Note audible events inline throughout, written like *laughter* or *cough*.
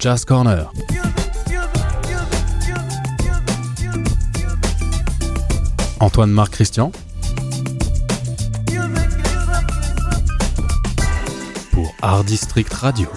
Jazz Corner. Antoine Marc Christian pour Art District Radio.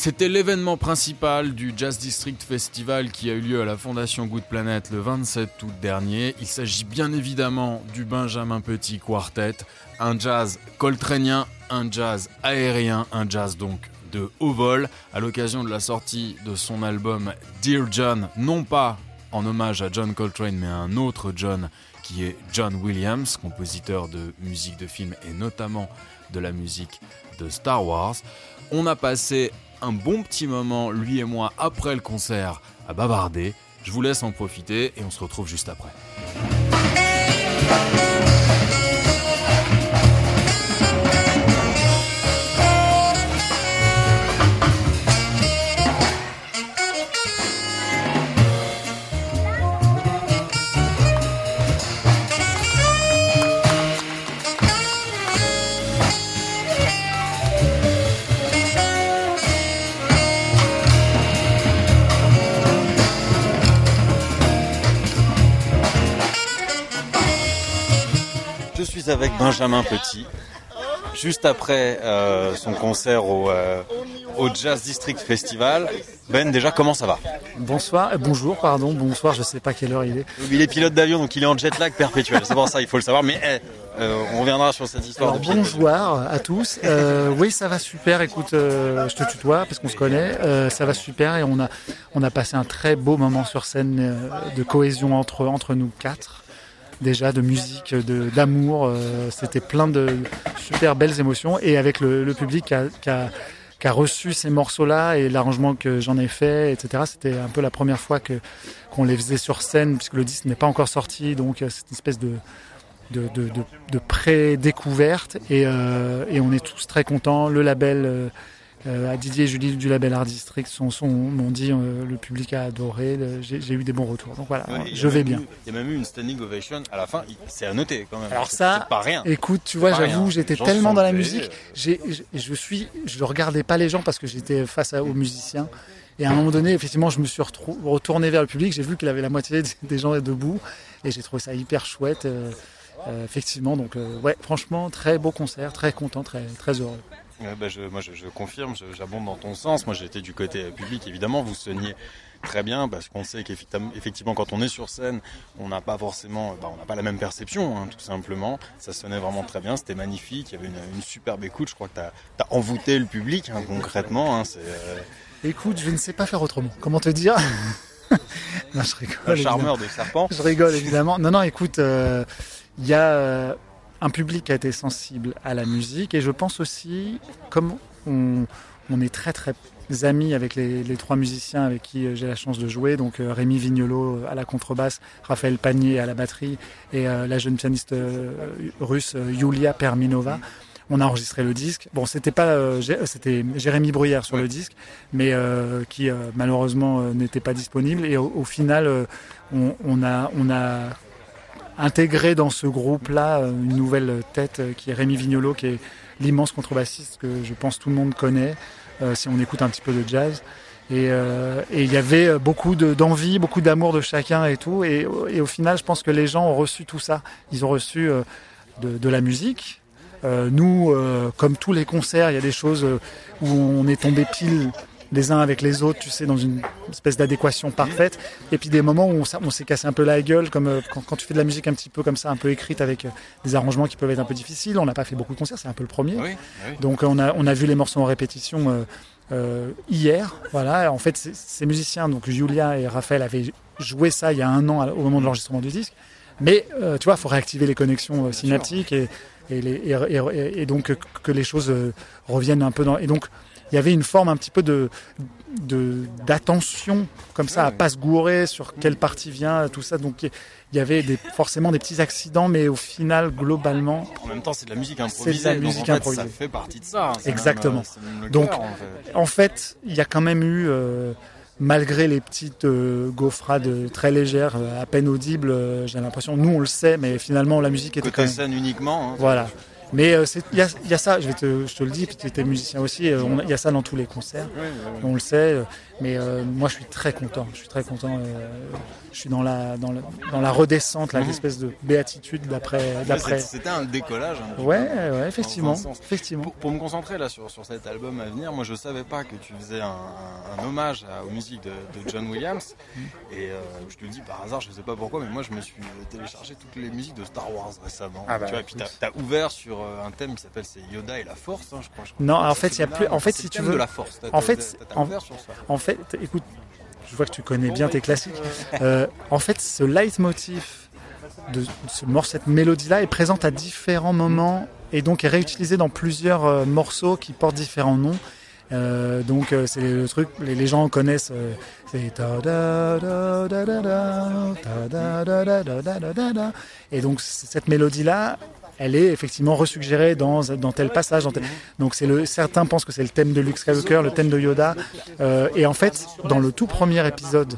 C'était l'événement principal du Jazz District Festival qui a eu lieu à la Fondation Good Planet le 27 août dernier. Il s'agit bien évidemment du Benjamin Petit Quartet, un jazz coltranien, un jazz aérien, un jazz donc de haut vol, à l'occasion de la sortie de son album Dear John, non pas en hommage à John Coltrane, mais à un autre John qui est John Williams, compositeur de musique de film et notamment de la musique de Star Wars. On a passé un bon petit moment, lui et moi, après le concert, à bavarder. Je vous laisse en profiter et on se retrouve juste après. Benjamin Petit, juste après euh, son concert au, euh, au Jazz District Festival. Ben, déjà, comment ça va? Bonsoir, euh, bonjour, pardon, bonsoir, je sais pas quelle heure il est. Il est pilote d'avion, donc il est en jet lag perpétuel. C'est pour ça, il faut le savoir. Mais eh, euh, on reviendra sur cette histoire Alors de pilote. bonjour à tous. Oui, ça va super. Écoute, je te tutoie parce qu'on se connaît. Ça va super et on a on a passé un très beau moment sur scène de cohésion entre entre nous quatre. Déjà de musique, de d'amour. euh, C'était plein de super belles émotions et avec le, public qui a, qui a qui a reçu ces morceaux-là et l'arrangement que j'en ai fait, etc. C'était un peu la première fois que qu'on les faisait sur scène puisque le disque n'est pas encore sorti, donc euh, c'est une espèce de de, de, de, de pré-découverte et, euh, et on est tous très contents. Le label, à Didier et Julie du label Art District sont, sont, m'ont dit euh, le public a adoré, j'ai eu des bons retours. Donc voilà, Ouais, je vais bien. Il y a même eu une standing ovation à la fin. C'est à noter quand même. Alors ça, pas rien. Écoute, tu vois, j'avoue, j'étais tellement dans la musique, j'ai, je, suis, je regardais pas les gens parce que j'étais face à- aux musiciens. Et à un moment donné, effectivement, je me suis retourné vers le public. J'ai vu qu'il avait la moitié des- des gens debout, et j'ai trouvé ça hyper chouette. euh, euh, effectivement, donc euh, ouais, franchement, très beau concert, très content, très très heureux. Bah, je, moi, je, je confirme, j'abonde dans ton sens. Moi, j'étais du côté euh, public, évidemment. Vous sonniez très bien parce qu'on sait qu'effectivement, effectivement, quand on est sur scène, on n'a pas forcément, bah, on n'a pas la même perception, hein, tout simplement. Ça sonnait vraiment très bien, c'était magnifique. Il y avait une, une superbe écoute. Je crois que tu as, envoûté le public, hein, concrètement. Hein, c'est euh, Écoute, je ne sais pas faire autrement. Comment te dire? *laughs* Non, je rigole. un évidemment. charmeur de serpent. Je rigole évidemment. Non, non, écoute, euh, il y a euh, un public a été sensible à la musique et je pense aussi, comme on, on est très très amis avec les, les trois musiciens avec qui euh, j'ai la chance de jouer, donc euh, Rémi Vignolo à la contrebasse, Raphaël Panier à la batterie et euh, la jeune pianiste euh, russe euh, Yulia Perminova. On a enregistré le disque. Bon, c'était pas, euh, c'était Jérémy Bruyère sur le disque, mais euh, qui euh, malheureusement euh, n'était pas disponible. Et au, au final, euh, on, on a, on a intégré dans ce groupe-là euh, une nouvelle tête euh, qui est Rémi Vignolo, qui est l'immense contrebassiste que je pense tout le monde connaît euh, si on écoute un petit peu de jazz. Et euh, il y avait beaucoup de- d'envie, beaucoup d'amour de chacun et tout. Et, au final, je pense que les gens ont reçu tout ça. Ils ont reçu de, de la musique. Nous, comme tous les concerts, il y a des choses où on est tombé pile les uns avec les autres, tu sais, dans une espèce d'adéquation parfaite. Et puis des moments où on, s'est- on s'est cassé un peu la gueule, comme euh, quand, quand tu fais de la musique un petit peu comme ça, un peu écrite avec euh, des arrangements qui peuvent être un peu difficiles. On n'a pas fait beaucoup de concerts, c'est un peu le premier. Oui, oui. Donc on a, on a vu les morceaux en répétition euh, euh, hier. Voilà. En fait, ces- musiciens, donc Julia et Raphaël, avaient joué ça il y a un an au moment de l'enregistrement du disque. Mais euh, tu vois, il faut réactiver les connexions euh, synaptiques et, et, les- et- donc que les choses reviennent un peu dans. Et donc il y avait une forme un petit peu de d'attention comme ça à pas se gourer sur quelle partie vient tout ça donc il y avait des, forcément des petits accidents mais au final globalement En même temps, c'est de la musique C'est improvisée. de la donc, musique fait, improvisée. Ça fait partie de ça. hein. C'est Exactement. même, euh, c'est même Donc, cœur, en fait. En fait, il y a quand même eu, euh, malgré les petites euh, gaufrades très légères, euh, à peine audibles, euh, j'ai l'impression, nous on le sait, mais finalement la musique était quand Côté même... scène uniquement. hein. Voilà. Mais euh, il y, a, il y a ça, je, vais te, je te le dis, puis tu étais musicien aussi, euh, il y a ça dans tous les concerts, on le sait, euh, mais euh, moi je suis très content, je suis très content, euh, je suis dans la, dans la, dans la redescente, là, Mhm. l'espèce de béatitude d'après... C'était un décollage. un petit Ouais, ouais, effectivement, effectivement. Pour, pour me concentrer là sur, sur cet album à venir, moi je savais pas que tu faisais un, hommage à- aux musiques de, de John Williams. Mm. Et euh, je te le dis par hasard, je sais pas pourquoi, mais moi je me suis téléchargé toutes les musiques de Star Wars récemment. Ah bah, tu vois, et puis t'as as ouvert sur un thème qui s'appelle c'est Yoda et la Force, hein, je crois. je crois. Non, en fait, il y a plus- en fait, si tu veux- de la Force. En fait, ouvert sur ça. En fait, écoute, je vois que tu connais bien tes classiques. Euh, en fait, ce leitmotiv de ce morceau, cette mélodie-là est présente à différents moments et donc est réutilisée dans plusieurs euh, morceaux qui portent différents noms. Euh, donc c'est le truc, les, les gens connaissent. et donc cette mélodie-là, elle est effectivement resuggérée dans, dans tel passage. Dans tel... Donc c'est le, certains pensent que c'est le thème de Luke Skywalker, le thème de Yoda. Euh, et en fait, dans le tout premier épisode,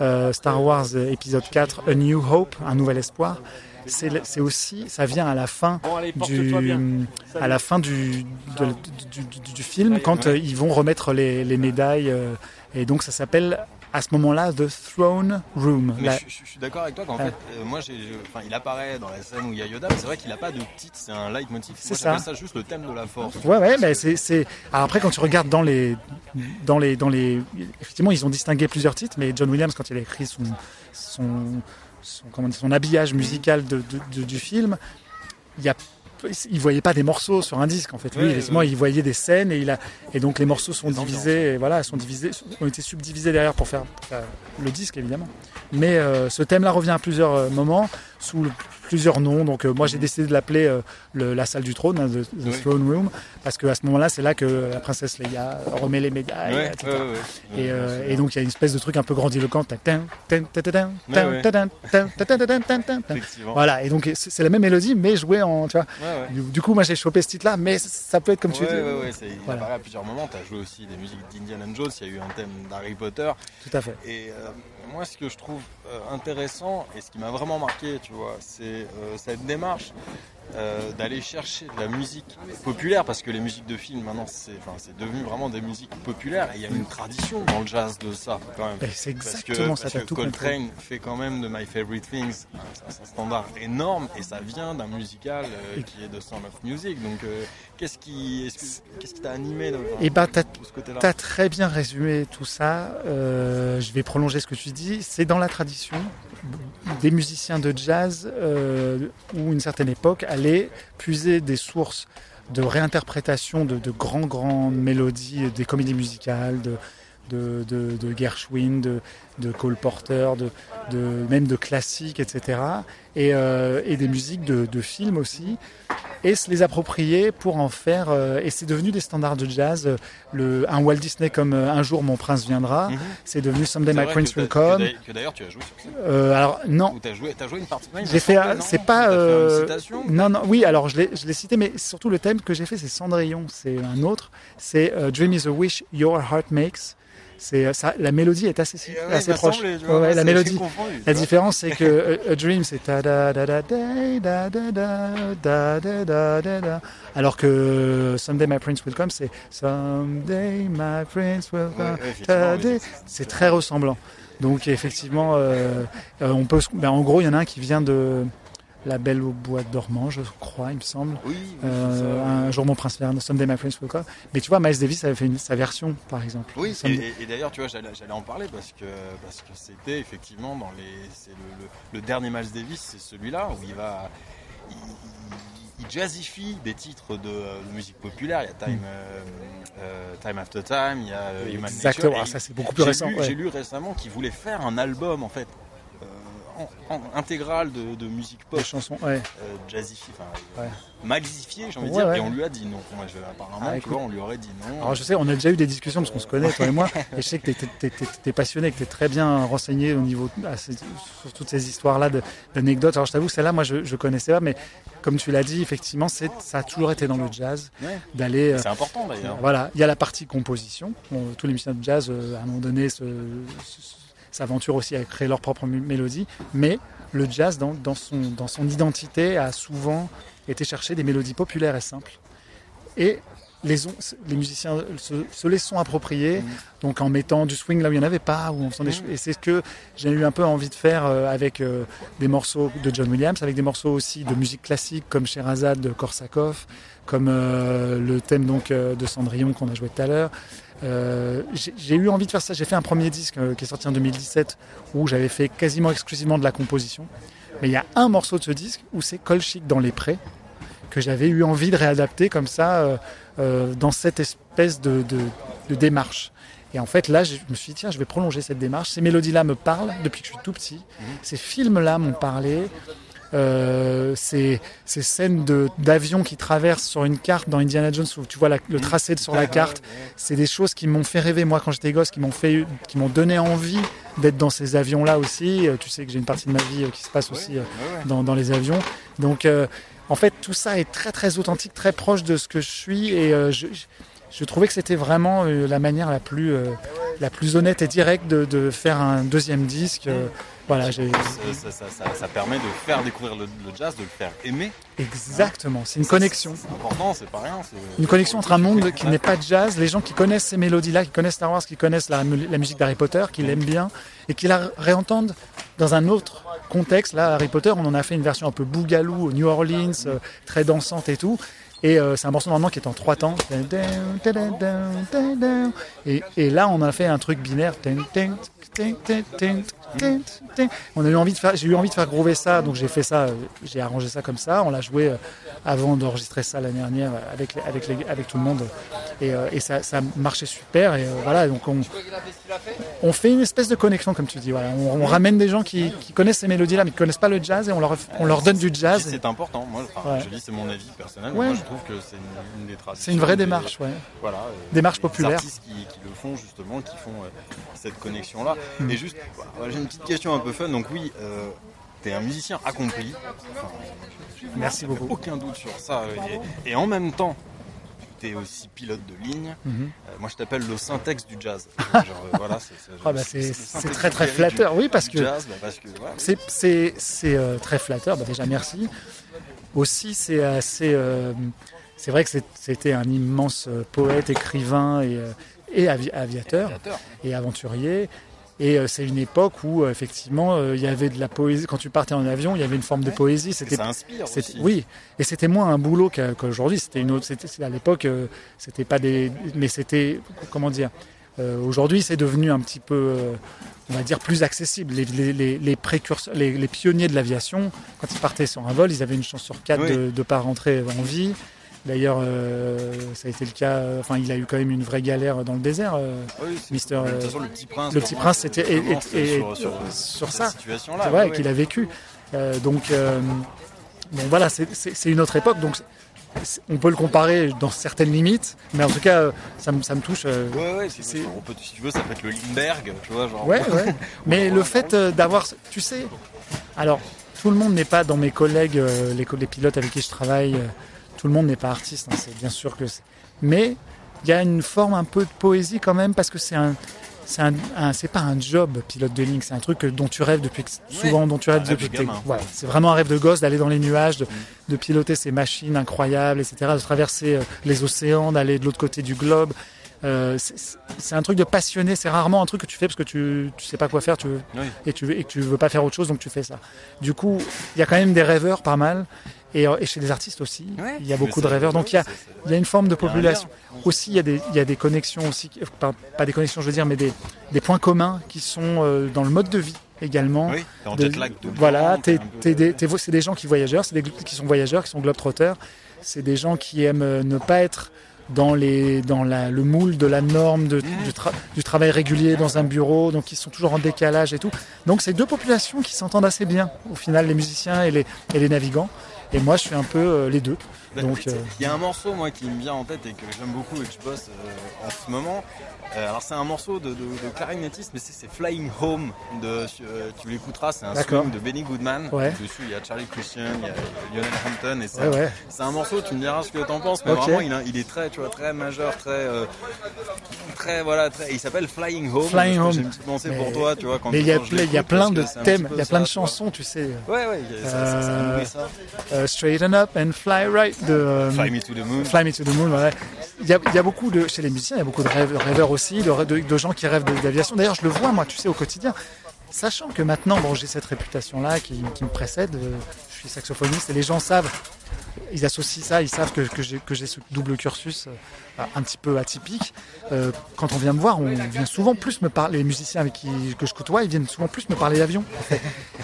euh, Star Wars épisode 4, A New Hope, un nouvel espoir, c'est aussi, ça vient à la fin du, à la fin du, de- du, du- du film quand euh, ils vont remettre les, les médailles. et donc ça s'appelle à ce moment-là The Throne Room. Mais La- je, je- je suis d'accord avec toi qu'en Ah. fait, euh, moi, enfin, il apparaît dans la scène où il y a Yoda, mais c'est vrai qu'il n'a pas de titre, c'est un leitmotiv. C'est ça. ça juste le thème de la force. Ouais, ouais, mais c'est, c'est. Après, quand tu regardes dans les, dans les, dans les, effectivement, ils ont distingué plusieurs titres, mais John Williams, quand il a écrit son, son, son, comment dire, son habillage musical de, de- de- du film, il y a, il voyait pas des morceaux sur un disque en fait. Lui, Ouais, effectivement, ouais. il voyait des scènes et il a, et donc les morceaux sont divisés, et voilà, sont divisés, ont été subdivisés derrière pour faire, pour faire le disque évidemment. Mais euh, ce thème-là revient à plusieurs euh, moments sous le- plusieurs noms. Donc euh, moi, j'ai décidé de l'appeler euh, la salle du trône, hein, the, the Oui. throne room, parce qu'à ce moment-là, c'est là que la princesse Leia remet les médailles, Ouais, etc. ouais, ouais, ouais. Et, euh, et donc il y a une espèce de truc un peu grandiloquent. Voilà, et donc c'est la même mélodie, mais jouée en. Tu vois. Du, du coup, moi j'ai chopé ce titre-là, mais ça peut être comme tu dis. il Voilà. apparaît à plusieurs moments. Tu as joué aussi des musiques d'Indiana Jones, il y a eu un thème d'Harry Potter. Tout à fait. Et euh, moi, ce que je trouve euh, intéressant et ce qui m'a vraiment marqué, tu vois, c'est euh, cette démarche euh, d'aller chercher de la musique populaire, parce que les musiques de film maintenant c'est enfin, devenu vraiment des musiques populaires et il y a une tradition dans le jazz de ça quand même. Ben, c'est Parce que, exactement ça, parce t'as que tout compris. Coltrane fait quand même de My Favorite Things un, un standard énorme et ça vient d'un musical euh, qui est de Sound of Music. Donc euh, qu'est-ce qui est-ce que- qu'est-ce qui t'a animé de, Et ben, t'as de ce côté-là? Tu as très bien résumé tout ça. Je vais prolonger ce que tu dis. C'est dans la tradition des musiciens de jazz où une certaine époque allait puiser des sources de réinterprétation de, de grands, grandes mélodies, des comédies musicales, de, de, de, de Gershwin, de, de Cole Porter, de, de, même de classiques, etc. Et, euh, et des musiques de, de films aussi. Et se les approprier pour en faire. euh, et c'est devenu des standards de jazz. euh, Le, un Walt Disney comme euh, Un jour mon prince viendra, Mhm. c'est devenu Someday My Prince Will Come. Que d'ailleurs tu as joué sur scène. Euh, alors non, Ou t'as joué, t'as joué une partie. J'ai fait. C'est pas. fait euh, une citation non, non, oui, alors je l'ai, je l'ai cité, mais surtout le thème que j'ai fait, c'est Cendrillon, c'est un autre. C'est euh, Dream is a wish your heart makes. C'est euh, ça, la mélodie est assez, ouais, assez m'a proche. semblé, vois, ouais, la mélodie. confondu, La différence, c'est que *laughs* euh, a, a Dream, c'est da da da da da da da da da da da da. Alors que Someday My Prince Will Come, c'est Someday My Prince Will Come. ouais, c'est- très ressemblant. Donc effectivement, euh, euh, on peut. ben, en gros, il y en a un qui vient de La Belle au bois dormant, je crois, il me semble. Oui, oui, Euh, un jour mon prince vient, Someday My Prince Will Come. Mais tu vois, Miles Davis avait fait une- sa version, par exemple. Oui, et, Someday- et- et d'ailleurs, tu vois, j'allais en parler parce que parce que c'était effectivement dans les, c'est le, le- le dernier Miles Davis, c'est celui-là où il va, il, il- il jazzifie des titres de, de musique populaire. Il y a Time, euh, euh, Time After Time, il y a euh, Human Exactement, Nature. ah, ça c'est beaucoup plus J'ai récent. lu, ouais. j'ai lu récemment qu'il voulait faire un album en fait. Euh, en- en- intégral de, de musique pop chansons, ouais. euh, jazzifiée, enfin Ouais. maxifiée j'ai envie de Ouais, dire, et on lui a dit non. Moi, je, apparemment, Ah, tu écoute. vois, on lui aurait dit non. Alors je sais, on a déjà eu des discussions parce qu'on se connaît, toi et moi, et je sais que tu es, passionné, que tu es très bien renseigné au niveau ces- sur toutes ces histoires-là d'anecdotes. Alors je t'avoue, celle-là, moi je, je connaissais pas, mais comme tu l'as dit, effectivement, ça a toujours été dans le jazz Ouais. d'aller. euh, C'est important d'ailleurs. voilà, il y a la partie composition. Tous les musiciens de jazz, euh, à un moment donné, se- se- s'aventurent aussi à créer leur propre mélodie, mais le jazz, dans, dans son, dans son identité, a souvent été chercher des mélodies populaires et simples. Et les, musiciens se, se les sont appropriés, Mhm. donc en mettant du swing là où il n'y en avait pas, faisant des Mhm. choses. Et c'est ce que j'ai eu un peu envie de faire euh, avec euh, des morceaux de John Williams, avec des morceaux aussi de musique classique comme Sherazade de Korsakov, comme euh, le thème donc de Cendrillon qu'on a joué tout à l'heure. Euh, j'ai eu envie de faire ça. J'ai fait un premier disque euh, qui est sorti en 2017 où j'avais fait quasiment exclusivement de la composition. Mais il y a un morceau de ce disque où c'est Colchic dans les prés que j'avais eu envie de réadapter comme ça euh, euh, dans cette espèce de, de- de démarche. Et en fait, là, je me suis dit, tiens, je vais prolonger cette démarche. Ces mélodies-là me parlent depuis que je suis tout petit. Ces films-là m'ont parlé. Euh, ces, ces scènes d'avions qui traversent sur une carte dans Indiana Jones où tu vois la- le tracé sur la carte, c'est des choses qui m'ont fait rêver moi quand j'étais gosse, qui m'ont fait, qui m'ont donné envie d'être dans ces avions-là aussi. Euh, Tu sais que j'ai une partie de ma vie euh, qui se passe aussi dans, dans les avions. Donc, euh, en fait, tout ça est très très authentique, très proche de ce que je suis, et euh, je, trouvais que c'était vraiment la manière la plus la plus honnête et directe de, de faire un deuxième disque. Voilà, Ça, ça- ça- ça- ça permet de faire découvrir le, le jazz, de le faire aimer. exactement. C'est une connexion. C'est important, c'est pas rien. Une connexion entre un monde qui n'est pas jazz, les gens qui connaissent ces mélodies-là, qui connaissent Star Wars, qui connaissent la, la musique d'Harry Potter, qui l'aiment bien, et qui la réentendent dans un autre contexte. Là, Harry Potter, on en a fait une version un peu bougalou, New Orleans, euh, très dansante et tout. Et euh, c'est un morceau normalement qui est en trois temps. Et, et là, on a fait un truc binaire. On a eu envie de faire, j'ai eu envie de faire groover ça, donc j'ai fait ça, euh, j'ai arrangé ça comme ça. On l'a joué euh, avant d'enregistrer ça l'année dernière avec, avec, les- avec tout le monde. Et, et ça, ça marchait super. Et voilà, donc on, on fait une espèce de connexion, comme tu dis. Voilà. On, on ramène des gens qui, qui connaissent ces mélodies-là, mais qui connaissent pas le jazz, et on leur, on leur donne du jazz. C'est important. Moi, enfin, Ouais. je dis c'est mon avis personnel. Ouais. Moi, je trouve que c'est une, une des traditions. C'est une vraie des- démarche, ouais. Voilà. euh, Démarche des populaire. artistes qui, qui le font justement, qui font euh, cette connexion-là. Mm. Et juste, voilà, j'ai une petite question un peu fun. Donc oui, euh, t'es un musicien accompli. Enfin, Merci beaucoup. Aucun doute sur ça. Et, et en même temps, t'es aussi pilote de ligne. Mhm. Euh, moi, je t'appelle le syntaxe du jazz. *laughs* Genre, euh, voilà, c'est Ah bah, très très du- flatteur, oui, parce que bah, c'est euh, très flatteur. Bah, déjà, merci. Aussi, c'est assez. euh, c'est vrai que c'était un immense euh, poète, écrivain et, euh, et avi- aviateur et aventurier. Et c'est une époque où, effectivement, il y avait de la poésie. Quand tu partais en avion, il y avait une forme de poésie. C'était ça inspire aussi. oui, et c'était moins un boulot qu'a- qu'aujourd'hui. C'était une autre. C'était à l'époque, c'était pas des, mais c'était comment dire. Euh, aujourd'hui, c'est devenu un petit peu, euh, on va dire, plus accessible. Les, les, les, les précurseurs, les, pionniers de l'aviation, quand ils partaient sur un vol, ils avaient une chance sur quatre Oui. de ne pas rentrer en vie. D'ailleurs, euh, ça a été le cas. euh, Enfin, il a eu quand même une vraie galère dans le désert. euh, Oui, Mister, De toute façon, le petit prince. le Petit Prince, c'était- sur, sur, sur cette ça. situation-là. c'est vrai ouais, qu'il a vécu. Donc, bon, voilà, c'est- une autre époque. Donc, on peut le comparer dans certaines limites, mais en tout cas, ça, me- ça me touche. euh, Ouais, ouais, c'est, c'est- on peut, si tu veux, ça peut être le Limberg, tu vois, genre. Ouais, ouais. *laughs* Mais le fait euh, d'avoir, tu sais, alors tout le monde n'est pas dans mes collègues, euh, les, pilotes avec qui je travaille, tout le monde n'est pas artiste, hein, c'est bien sûr que c'est. Mais il y a une forme un peu de poésie quand même parce que c'est un, c'est un, un- c'est pas un job pilote de ligne, c'est un truc dont tu rêves depuis que- souvent, dont tu rêves depuis que voilà, c'est vraiment un rêve de gosse d'aller dans les nuages, de, de piloter ces machines incroyables, etc., de traverser euh, les océans, d'aller de l'autre côté du globe. Euh, c'est- un truc de passionné, c'est rarement un truc que tu fais parce que tu, tu sais pas quoi faire tu veux, Oui. et, tu veux, et que tu veux pas faire autre chose donc tu fais ça. Du coup, il y a quand même des rêveurs pas mal et, euh, et chez les artistes aussi, Ouais. il y a beaucoup de rêveurs. Donc il y a, il y a une forme de population. Aussi, il y, a des, il y a des connexions aussi, qui- pas, pas des connexions je veux dire, mais des, des points communs qui sont euh, dans le mode de vie également. Oui, en De- voilà, t'es- t'es des- t'es- c'est des gens qui voyageurs, c'est des qui sont voyageurs, qui sont globetrotters. C'est des gens qui aiment euh, ne pas être dans, les, dans la, le moule de la norme de- du, tra- du travail régulier dans un bureau, donc ils sont toujours en décalage et tout. Donc c'est deux populations qui s'entendent assez bien, au final, les musiciens et les, et les navigants. Et moi, je suis un peu euh, les deux. Bah, Donc, euh, Il y a un morceau moi qui me vient en tête et que j'aime beaucoup et que je bosse euh, en ce moment. Alors c'est un morceau de, de, de clarinettiste mais c'est, Flying Home de tu l'écouteras c'est un swing de Benny Goodman. Ouais. Dessus il y a Charlie Christian, il y a Lionel Hampton et c'est, Ouais, ouais. c'est un morceau tu me diras ce que t'en penses mais vraiment il, a- il est très tu vois très majeur très très voilà très, il s'appelle Flying Home. Flying J'ai Home. une petite pensée Mais- pour toi tu vois quand Mais il y a, y plein de thèmes, il y a plein de ça, chansons, tu sais. Ouais ouais ça, ça, ça Euh, nourrit ça. Euh, Straighten Up and Fly Right de euh, Fly Me to the Moon. Fly Me to the Moon. Il y, a, il y a beaucoup de, chez les musiciens, il y a beaucoup de rêve- rêveurs aussi, de, rê- de- de gens qui rêvent d'aviation. D'ailleurs, je le vois, moi, tu sais, au quotidien. Sachant que maintenant, bon, j'ai cette réputation-là qui, qui me précède, euh, suis saxophoniste et les gens savent, ils associent ça, ils savent que, j'ai ce double cursus euh, un petit peu atypique. Euh, quand on vient me voir, on vient souvent plus me parler, les musiciens avec qui que je côtoie, ils viennent souvent plus me parler d'avion.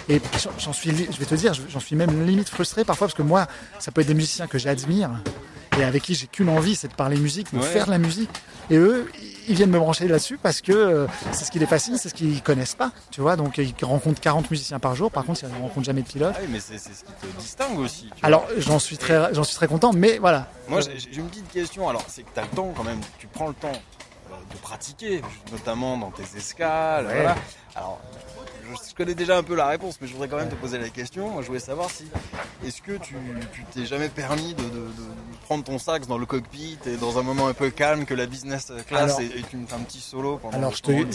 Et j'en- suis, je vais te dire, j'en suis même limite frustré parfois parce que moi, ça peut être des musiciens que j'admire et avec qui j'ai qu'une envie, c'est de parler musique, de Ouais. faire de la musique. Et eux, ils viennent me brancher là-dessus parce que euh, c'est ce qui les fascine, c'est ce qu'ils connaissent pas, tu vois. Donc ils rencontrent 40 musiciens par jour. Par contre, ils ne rencontrent jamais de pilote. Ah oui, mais c'est, ce qui te distingue aussi. Alors j'en suis très, j'en suis très content, mais voilà. Moi, j'ai une petite question. Alors, c'est que tu as le temps quand même, tu prends le temps euh, de pratiquer, notamment dans tes escales. Ouais. Voilà. Alors, je, connais déjà un peu la réponse, mais je voudrais quand même te poser la question. Moi, je voulais savoir si, est-ce que tu t'es jamais permis de, de- de prendre ton sax dans le cockpit et dans un moment un peu calme que la business class Alors- et, et tu me fais un petit solo pendant Alors je, te, pendant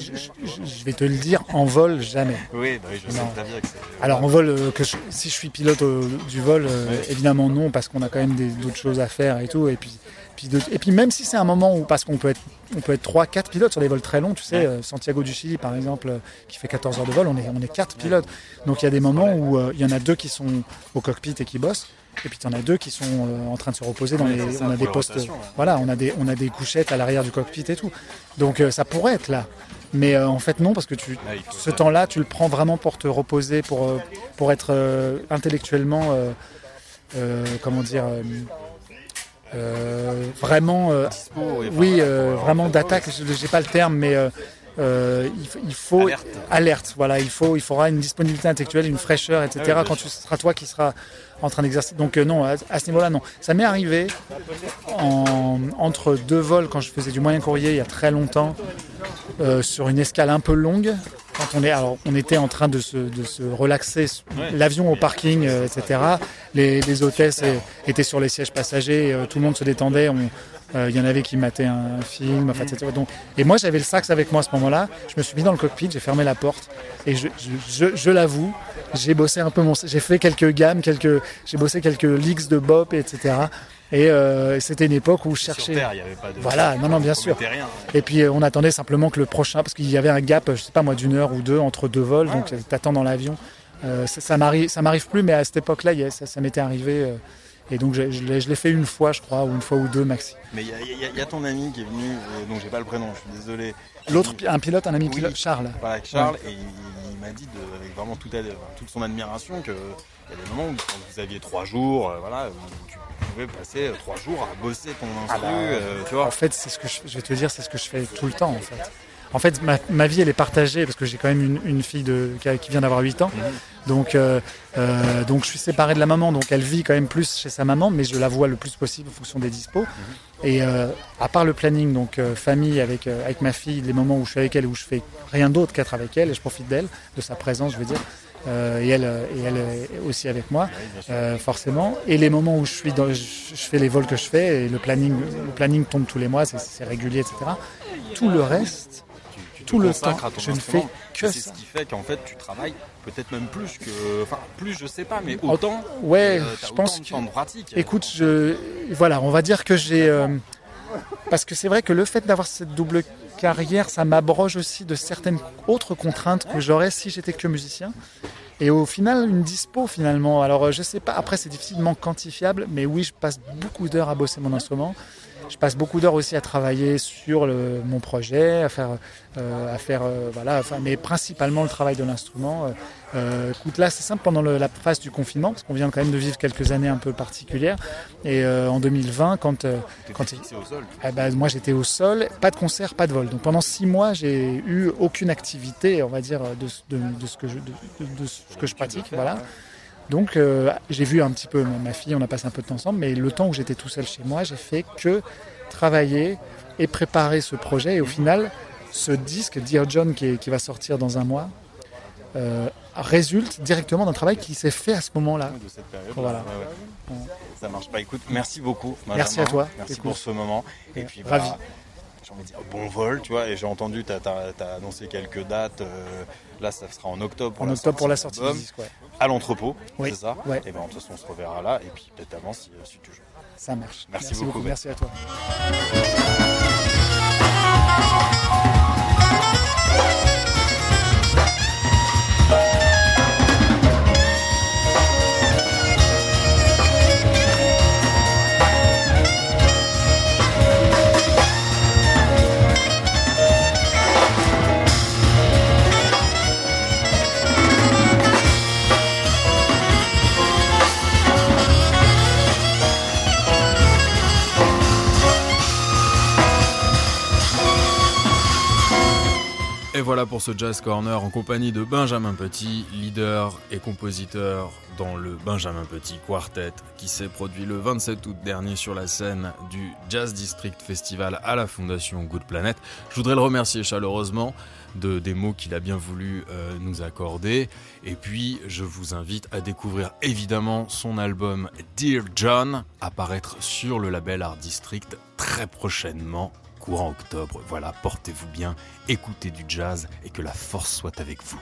je, vais te le dire en vol jamais. Oui, bah oui, je sais Non. très bien que. Alors en vol, euh, que si je suis pilote euh, du vol, euh, évidemment non, parce qu'on a quand même d'autres choses à faire et tout. Et puis, puis de- et puis même si c'est un moment où, parce qu'on peut être, on peut être 3, 4 pilotes sur des vols très longs, tu sais, Ouais. euh, Santiago du Chili par exemple, euh, qui fait 14 heures de vol, on est, on est 4 pilotes. Donc il y a des moments où euh, il y en a deux qui sont au cockpit et qui bossent. Et puis il y en a deux qui sont euh, en train de se reposer dans les. on a des postes. rotation, ouais. Voilà, on a des, on a des couchettes à l'arrière du cockpit et tout. Donc euh, ça pourrait être là. Mais euh, en fait non, parce que tu, ce temps-là, tu le prends vraiment pour te reposer, pour, pour être intellectuellement, comment dire, vraiment, euh, et enfin, oui, euh, vraiment d'attaque. Je J'ai pas le terme, mais euh, euh, il, faut Alerte. alerte, Voilà, il faut, il faudra une disponibilité intellectuelle, une fraîcheur, etc. Ah oui, quand tu seras toi qui sera en train d'exercer. Donc euh, non, à, à ce niveau-là, non. Ça m'est arrivé en- entre deux vols quand je faisais du moyen courrier il y a très longtemps euh, sur une escale un peu longue. Quand on est, alors on était en train de se, de se relaxer, l'avion au parking, euh, etc. Les, les hôtesses euh, étaient sur les sièges passagers, euh, tout le monde se détendait. On, Euh, Il y en avait qui mataient un film. Enfin, etc. Donc, et moi, j'avais le sax avec moi à ce moment-là. Je me suis mis dans le cockpit, j'ai fermé la porte. Et je, je, je, je l'avoue, j'ai bossé un peu mon. J'ai fait quelques gammes, quelques, j'ai bossé quelques leaks de bop, etc. Et euh, c'était une époque où je Sur cherchais. Terre, il n'y avait pas de. Voilà, non, non, bien sûr. rien. Et puis euh, on attendait simplement que le prochain, parce qu'il y avait un gap, je sais pas moi, d'une heure ou deux entre deux vols, donc euh, t'attends dans l'avion. Euh, ça m'arrive, ça m'arrive plus, mais à cette époque-là, ça, ça m'était arrivé. euh, et donc je, je l'ai fait une fois, je crois, ou une fois ou deux maxi. Mais il y, a- y y ton ami qui est venu, euh, dont j'ai pas le prénom, je suis désolé. L'autre, un pilote, un ami Oui. pilote, Charles. Voilà, avec Charles, et il, il m'a dit, de- avec vraiment toute, son admiration, qu'il y a des moments où quand vous aviez trois jours, euh, voilà, tu pouvais passer euh, trois jours à bosser ton instru, bah, euh, tu En fait, c'est ce que je, je vais te dire, c'est ce que je fais tout le temps, en fait. En fait, ma, ma vie, elle est partagée parce que j'ai quand même une, une fille de, qui, a- qui vient d'avoir 8 ans. Mhm. Donc, euh, euh, donc, je suis séparé de la maman, donc elle vit quand même plus chez sa maman, mais je la vois le plus possible en fonction des dispos. Et euh, à part le planning, donc famille avec, avec ma fille, les moments où je suis avec elle, où je fais rien d'autre qu'être avec elle, et je profite d'elle, de sa présence, je veux dire. Euh, et elle, euh, et elle est aussi avec moi. Euh, forcément. Et les moments où je suis dans, je, je fais les vols que je fais et le planning, le planning tombe tous les mois, c'est- régulier, etc. Tout le reste, tout le temps, je ne fais que C'est ce qui fait qu'en fait, tu travailles peut-être même plus que. Enfin, plus, je sais pas, mais autant. Ouais, euh, je pense que. de pratique. Écoute, je, voilà, on va dire que j'ai, euh, parce que c'est vrai que le fait d'avoir cette double carrière, ça m'abroge aussi de certaines autres contraintes que j'aurais si j'étais que musicien. Et au final, une dispo finalement. Alors, euh, je sais pas. Après, c'est difficilement quantifiable, mais oui, je passe beaucoup d'heures à bosser mon instrument. Je passe beaucoup d'heures aussi à travailler sur le- mon projet, à faire, euh, à faire, euh, voilà, enfin, mais principalement le travail de l'instrument. Euh, euh, écoute, là, c'est simple pendant le- la phase du confinement, parce qu'on vient quand même de vivre quelques années un peu particulières. Et euh, en 2020, quand, euh, quand fixé au sol. eh ben, moi j'étais au sol, pas de concert, pas de vol. Donc pendant six mois, j'ai eu aucune activité, on va dire, de, de- de ce que je, de ce que je pratique. Voilà. Donc euh, j'ai vu un petit peu ma, fille, on a passé un peu de temps ensemble, mais le temps où j'étais tout seul chez moi, j'ai fait que travailler et préparer ce projet. Et au final, ce disque, Dear John, qui, est- qui va sortir dans un mois, euh, résulte directement d'un travail qui s'est fait à ce moment-là. de cette période. Voilà. Ouais, ouais. Ça marche pas. Écoute, merci beaucoup. Merci à toi. Merci Écoute. pour ce moment. Et Ouais, puis, bah, envie de dire bon vol, tu vois. Et j'ai entendu, tu as, annoncé quelques dates. euh, là, ça sera en octobre pour En la octobre pour la sortie du l'album. disque, ouais. À l'entrepôt, Oui. c'est ça Ouais. Et ben de toute façon, on se reverra là. Et puis peut-être avant si, si tu joues. Ça marche. Merci beaucoup. Merci à toi. Pour ce Jazz Corner en compagnie de Benjamin Petit, leader et compositeur dans le Benjamin Petit Quartet qui s'est produit le 27 août dernier sur la scène du Jazz District Festival à la Fondation Good Planet. Je voudrais le remercier chaleureusement de, des mots qu'il a bien voulu euh, nous accorder. Et puis, je vous invite à découvrir évidemment son album Dear John, apparaître sur le label Art District très prochainement courant octobre. Voilà, portez-vous bien, écoutez du jazz et que la force soit avec vous.